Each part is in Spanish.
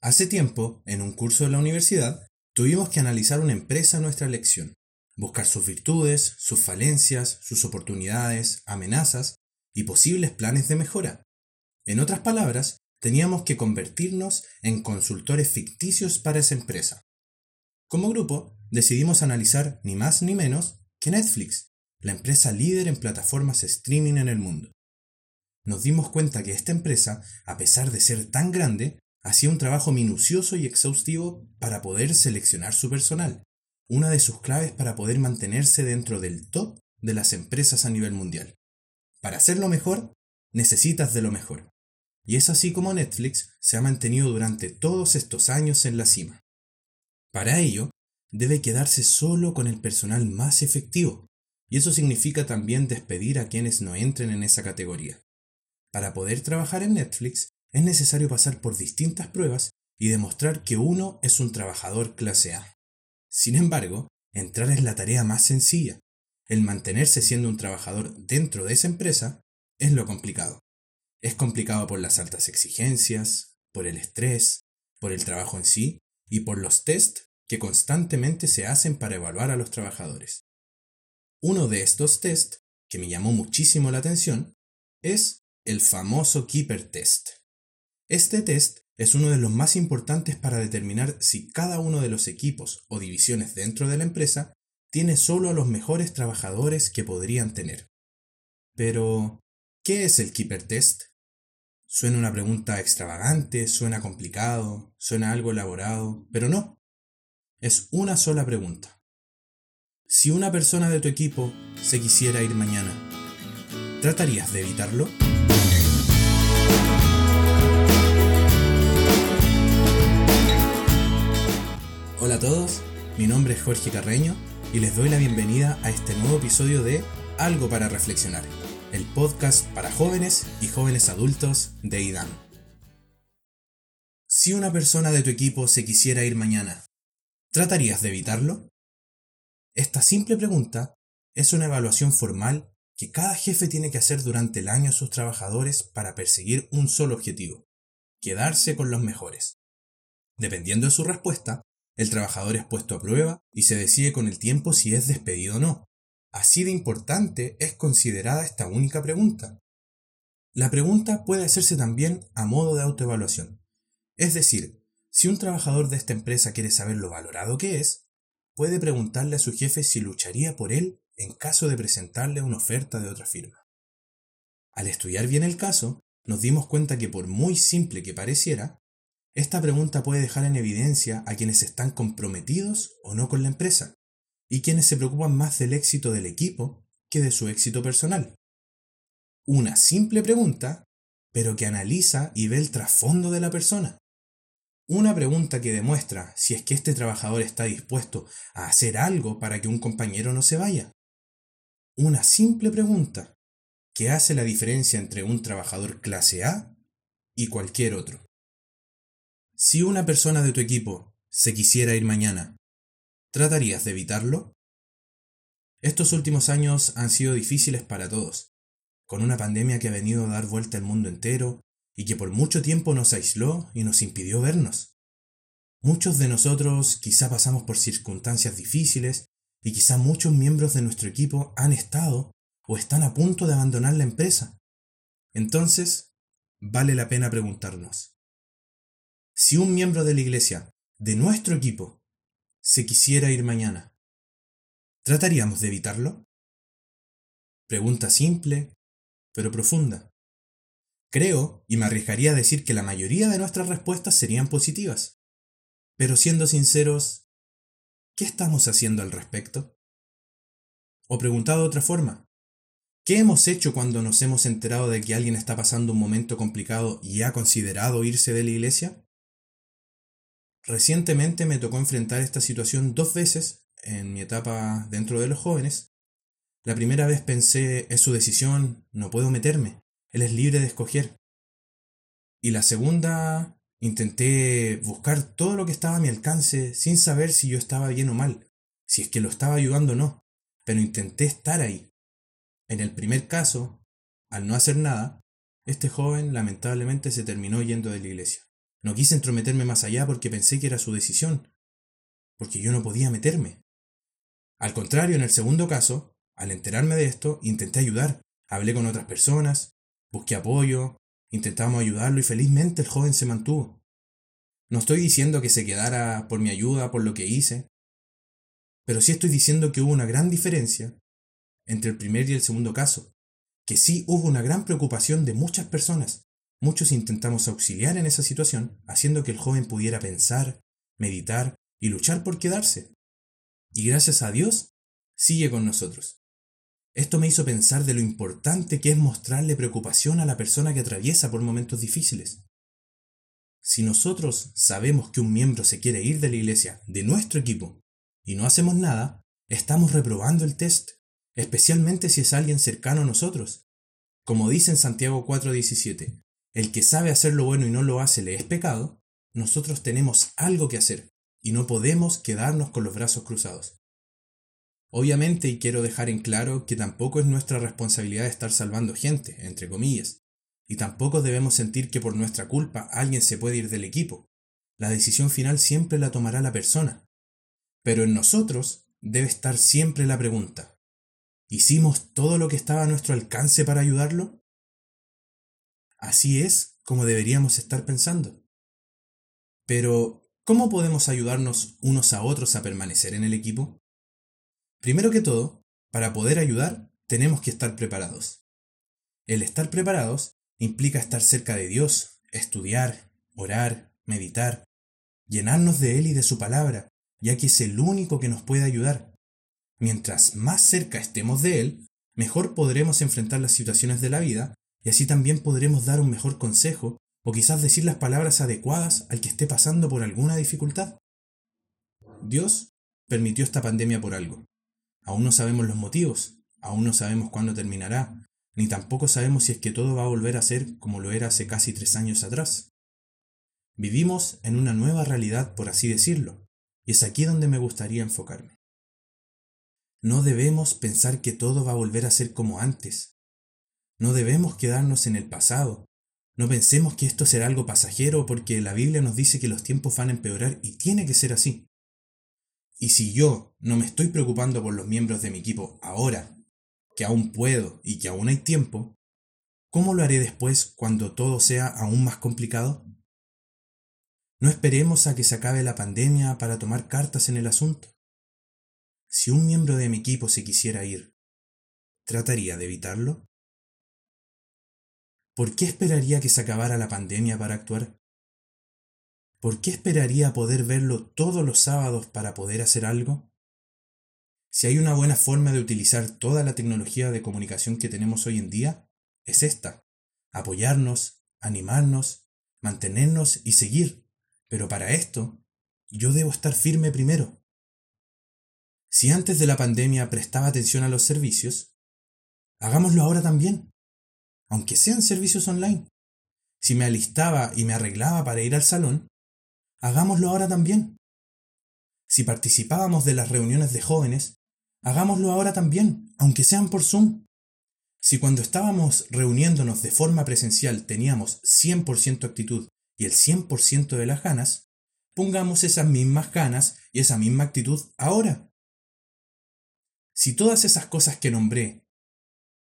Hace tiempo, en un curso de la universidad, tuvimos que analizar una empresa en nuestra lección, buscar sus virtudes, sus falencias, sus oportunidades, amenazas y posibles planes de mejora. En otras palabras, teníamos que convertirnos en consultores ficticios para esa empresa. Como grupo, decidimos analizar ni más ni menos que Netflix, la empresa líder en plataformas streaming en el mundo. Nos dimos cuenta que esta empresa, a pesar de ser tan grande, hacía un trabajo minucioso y exhaustivo para poder seleccionar su personal, una de sus claves para poder mantenerse dentro del top de las empresas a nivel mundial. Para hacerlo mejor, necesitas de lo mejor. Y es así como Netflix se ha mantenido durante todos estos años en la cima. Para ello, debe quedarse solo con el personal más efectivo, y eso significa también despedir a quienes no entren en esa categoría. Para poder trabajar en Netflix, es necesario pasar por distintas pruebas y demostrar que uno es un trabajador clase A. Sin embargo, entrar es la tarea más sencilla. El mantenerse siendo un trabajador dentro de esa empresa es lo complicado. Es complicado por las altas exigencias, por el estrés, por el trabajo en sí y por los test que constantemente se hacen para evaluar a los trabajadores. Uno de estos test, que me llamó muchísimo la atención, es el famoso Keeper Test. Este test es uno de los más importantes para determinar si cada uno de los equipos o divisiones dentro de la empresa tiene solo a los mejores trabajadores que podrían tener. Pero, ¿qué es el Keeper Test? Suena una pregunta extravagante, suena complicado, suena algo elaborado, pero no. Es una sola pregunta. Si una persona de tu equipo se quisiera ir mañana, ¿tratarías de evitarlo? A todos, mi nombre es Jorge Carreño y les doy la bienvenida a este nuevo episodio de Algo para Reflexionar, el podcast para jóvenes y jóvenes adultos de IDAM. Si una persona de tu equipo se quisiera ir mañana, ¿tratarías de evitarlo? Esta simple pregunta es una evaluación formal que cada jefe tiene que hacer durante el año a sus trabajadores para perseguir un solo objetivo, quedarse con los mejores. Dependiendo de su respuesta, el trabajador es puesto a prueba y se decide con el tiempo si es despedido o no. Así de importante es considerada esta única pregunta. La pregunta puede hacerse también a modo de autoevaluación. Es decir, si un trabajador de esta empresa quiere saber lo valorado que es, puede preguntarle a su jefe si lucharía por él en caso de presentarle una oferta de otra firma. Al estudiar bien el caso, nos dimos cuenta que por muy simple que pareciera, esta pregunta puede dejar en evidencia a quienes están comprometidos o no con la empresa, y quienes se preocupan más del éxito del equipo que de su éxito personal. Una simple pregunta, pero que analiza y ve el trasfondo de la persona. Una pregunta que demuestra si es que este trabajador está dispuesto a hacer algo para que un compañero no se vaya. Una simple pregunta que hace la diferencia entre un trabajador clase A y cualquier otro. Si una persona de tu equipo se quisiera ir mañana, ¿tratarías de evitarlo? Estos últimos años han sido difíciles para todos, con una pandemia que ha venido a dar vuelta al mundo entero y que por mucho tiempo nos aisló y nos impidió vernos. Muchos de nosotros quizá pasamos por circunstancias difíciles y quizá muchos miembros de nuestro equipo han estado o están a punto de abandonar la empresa. Entonces, vale la pena preguntarnos, si un miembro de la iglesia, de nuestro equipo, se quisiera ir mañana, ¿trataríamos de evitarlo? Pregunta simple, pero profunda. Creo, y me arriesgaría a decir que la mayoría de nuestras respuestas serían positivas. Pero siendo sinceros, ¿qué estamos haciendo al respecto? O preguntado de otra forma, ¿qué hemos hecho cuando nos hemos enterado de que alguien está pasando un momento complicado y ha considerado irse de la iglesia? Recientemente me tocó enfrentar esta situación dos veces en mi etapa dentro de los jóvenes. La primera vez pensé, es su decisión, no puedo meterme. Él es libre de escoger. Y la segunda, intenté buscar todo lo que estaba a mi alcance sin saber si yo estaba bien o mal, si es que lo estaba ayudando o no, pero intenté estar ahí. En el primer caso, al no hacer nada, este joven lamentablemente se terminó yendo de la iglesia. No quise entrometerme más allá porque pensé que era su decisión, porque yo no podía meterme. Al contrario, en el segundo caso, al enterarme de esto, intenté ayudar, hablé con otras personas, busqué apoyo, intentamos ayudarlo y felizmente el joven se mantuvo. No estoy diciendo que se quedara por mi ayuda, por lo que hice, pero sí estoy diciendo que hubo una gran diferencia entre el primer y el segundo caso, que sí hubo una gran preocupación de muchas personas. Muchos intentamos auxiliar en esa situación, haciendo que el joven pudiera pensar, meditar y luchar por quedarse. Y gracias a Dios, sigue con nosotros. Esto me hizo pensar de lo importante que es mostrarle preocupación a la persona que atraviesa por momentos difíciles. Si nosotros sabemos que un miembro se quiere ir de la iglesia, de nuestro equipo, y no hacemos nada, estamos reprobando el test, especialmente si es alguien cercano a nosotros. Como dice en Santiago 4:17, el que sabe hacer lo bueno y no lo hace le es pecado, nosotros tenemos algo que hacer y no podemos quedarnos con los brazos cruzados. Obviamente, y quiero dejar en claro que tampoco es nuestra responsabilidad estar salvando gente, entre comillas, y tampoco debemos sentir que por nuestra culpa alguien se puede ir del equipo. La decisión final siempre la tomará la persona, pero en nosotros debe estar siempre la pregunta, ¿hicimos todo lo que estaba a nuestro alcance para ayudarlo? Así es como deberíamos estar pensando. Pero, ¿cómo podemos ayudarnos unos a otros a permanecer en el equipo? Primero que todo, para poder ayudar, tenemos que estar preparados. El estar preparados implica estar cerca de Dios, estudiar, orar, meditar, llenarnos de Él y de su palabra, ya que es el único que nos puede ayudar. Mientras más cerca estemos de Él, mejor podremos enfrentar las situaciones de la vida y así también podremos dar un mejor consejo o quizás decir las palabras adecuadas al que esté pasando por alguna dificultad. Dios permitió esta pandemia por algo. Aún no sabemos los motivos, aún no sabemos cuándo terminará, ni tampoco sabemos si es que todo va a volver a ser como lo era hace casi tres años atrás. Vivimos en una nueva realidad, por así decirlo, y es aquí donde me gustaría enfocarme. No debemos pensar que todo va a volver a ser como antes. No debemos quedarnos en el pasado. No pensemos que esto será algo pasajero porque la Biblia nos dice que los tiempos van a empeorar y tiene que ser así. Y si yo no me estoy preocupando por los miembros de mi equipo ahora, que aún puedo y que aún hay tiempo, ¿cómo lo haré después cuando todo sea aún más complicado? No esperemos a que se acabe la pandemia para tomar cartas en el asunto. Si un miembro de mi equipo se quisiera ir, ¿trataría de evitarlo? ¿Por qué esperaría que se acabara la pandemia para actuar? ¿Por qué esperaría poder verlo todos los sábados para poder hacer algo? Si hay una buena forma de utilizar toda la tecnología de comunicación que tenemos hoy en día, es esta. Apoyarnos, animarnos, mantenernos y seguir pero para esto, yo debo estar firme primero. Si antes de la pandemia prestaba atención a los servicios, hagámoslo ahora también, aunque sean servicios online. Si me alistaba y me arreglaba para ir al salón, hagámoslo ahora también. Si participábamos de las reuniones de jóvenes, hagámoslo ahora también, aunque sean por Zoom. Si cuando estábamos reuniéndonos de forma presencial teníamos 100% actitud y el 100% de las ganas, pongamos esas mismas ganas y esa misma actitud ahora. Si todas esas cosas que nombré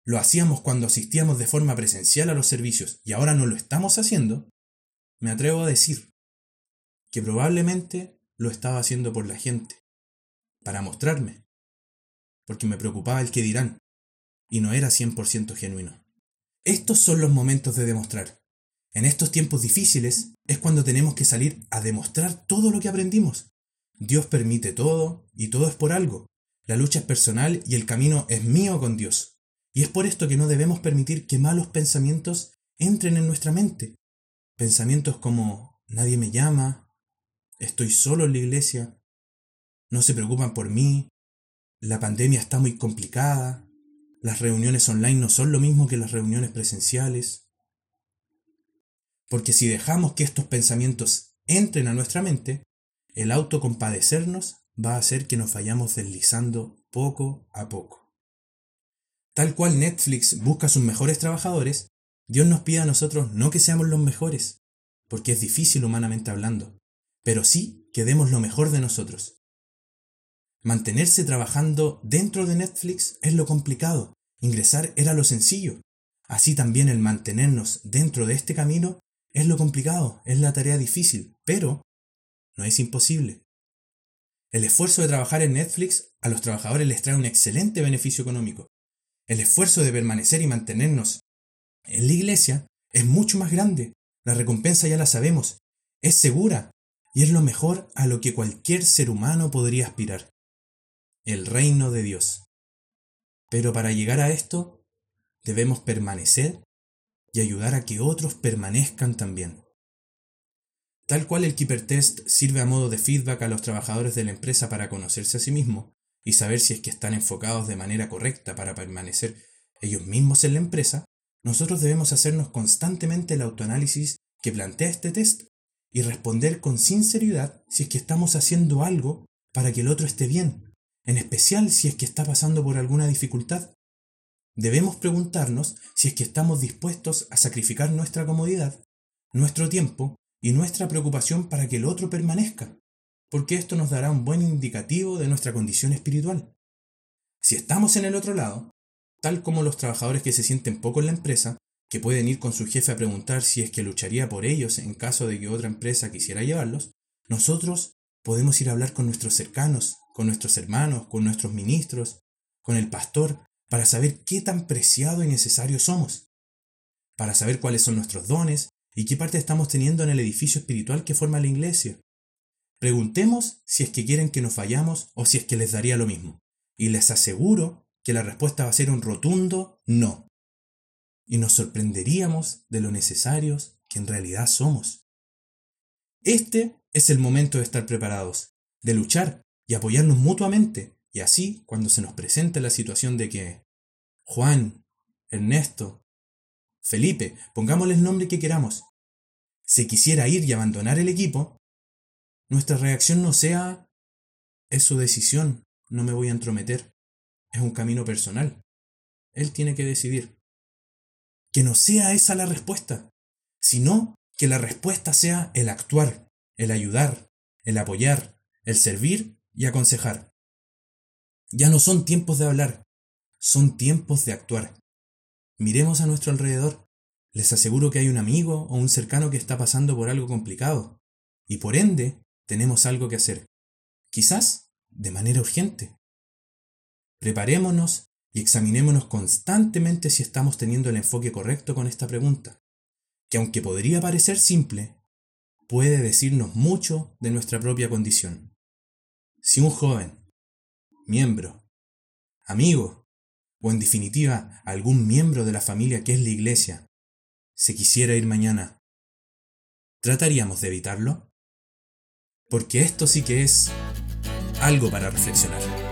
lo hacíamos cuando asistíamos de forma presencial a los servicios y ahora no lo estamos haciendo, me atrevo a decir que probablemente lo estaba haciendo por la gente, para mostrarme, porque me preocupaba el que dirán, y no era 100% genuino. Estos son los momentos de demostrar en estos tiempos difíciles es cuando tenemos que salir a demostrar todo lo que aprendimos. Dios permite todo y todo es por algo. La lucha es personal y el camino es mío con Dios. Y es por esto que no debemos permitir que malos pensamientos entren en nuestra mente. Pensamientos como nadie me llama, estoy solo en la iglesia, no se preocupan por mí, la pandemia está muy complicada, las reuniones online no son lo mismo que las reuniones presenciales. Porque si dejamos que estos pensamientos entren a nuestra mente, el autocompadecernos va a hacer que nos vayamos deslizando poco a poco. Tal cual Netflix busca sus mejores trabajadores, Dios nos pide a nosotros no que seamos los mejores, porque es difícil humanamente hablando, pero sí que demos lo mejor de nosotros. Mantenerse trabajando dentro de Netflix es lo complicado, ingresar era lo sencillo. Así también el mantenernos dentro de este camino es lo complicado, es la tarea difícil, pero no es imposible. El esfuerzo de trabajar en Netflix a los trabajadores les trae un excelente beneficio económico. El esfuerzo de permanecer y mantenernos en la iglesia es mucho más grande. La recompensa ya la sabemos. Es segura y es lo mejor a lo que cualquier ser humano podría aspirar. El reino de Dios. Pero para llegar a esto, debemos permanecer y ayudar a que otros permanezcan también. Tal cual el Keeper Test sirve a modo de feedback a los trabajadores de la empresa para conocerse a sí mismos y saber si es que están enfocados de manera correcta para permanecer ellos mismos en la empresa, nosotros debemos hacernos constantemente el autoanálisis que plantea este test y responder con sinceridad si es que estamos haciendo algo para que el otro esté bien, en especial si es que está pasando por alguna dificultad. Debemos preguntarnos si es que estamos dispuestos a sacrificar nuestra comodidad, nuestro tiempo y nuestra preocupación para que el otro permanezca, porque esto nos dará un buen indicativo de nuestra condición espiritual. Si estamos en el otro lado, tal como los trabajadores que se sienten poco en la empresa, que pueden ir con su jefe a preguntar si es que lucharía por ellos en caso de que otra empresa quisiera llevarlos, nosotros podemos ir a hablar con nuestros cercanos, con nuestros hermanos, con nuestros ministros, con el pastor, para saber qué tan preciado y necesario somos, para saber cuáles son nuestros dones, y qué parte estamos teniendo en el edificio espiritual que forma la iglesia. Preguntemos si es que quieren que nos vayamos o si es que les daría lo mismo. Y les aseguro que la respuesta va a ser un rotundo no. Y nos sorprenderíamos de lo necesarios que en realidad somos. Este es el momento de estar preparados, de luchar y apoyarnos mutuamente, y así, cuando se nos presente la situación de que Juan, Ernesto, Felipe, pongámosle el nombre que queramos, se quisiera ir y abandonar el equipo, nuestra reacción no sea es su decisión, no me voy a entrometer, es un camino personal. Él tiene que decidir. Que no sea esa la respuesta, sino que la respuesta sea el actuar, el ayudar, el apoyar, el servir y aconsejar. Ya no son tiempos de hablar, son tiempos de actuar. Miremos a nuestro alrededor. Les aseguro que hay un amigo o un cercano que está pasando por algo complicado, y por ende tenemos algo que hacer. Quizás de manera urgente. Preparémonos y examinémonos constantemente si estamos teniendo el enfoque correcto con esta pregunta, que aunque podría parecer simple, puede decirnos mucho de nuestra propia condición. Si un joven, miembro, amigo, o en definitiva algún miembro de la familia que es la iglesia, se quisiera ir mañana, ¿trataríamos de evitarlo? Porque esto sí que es algo para reflexionar.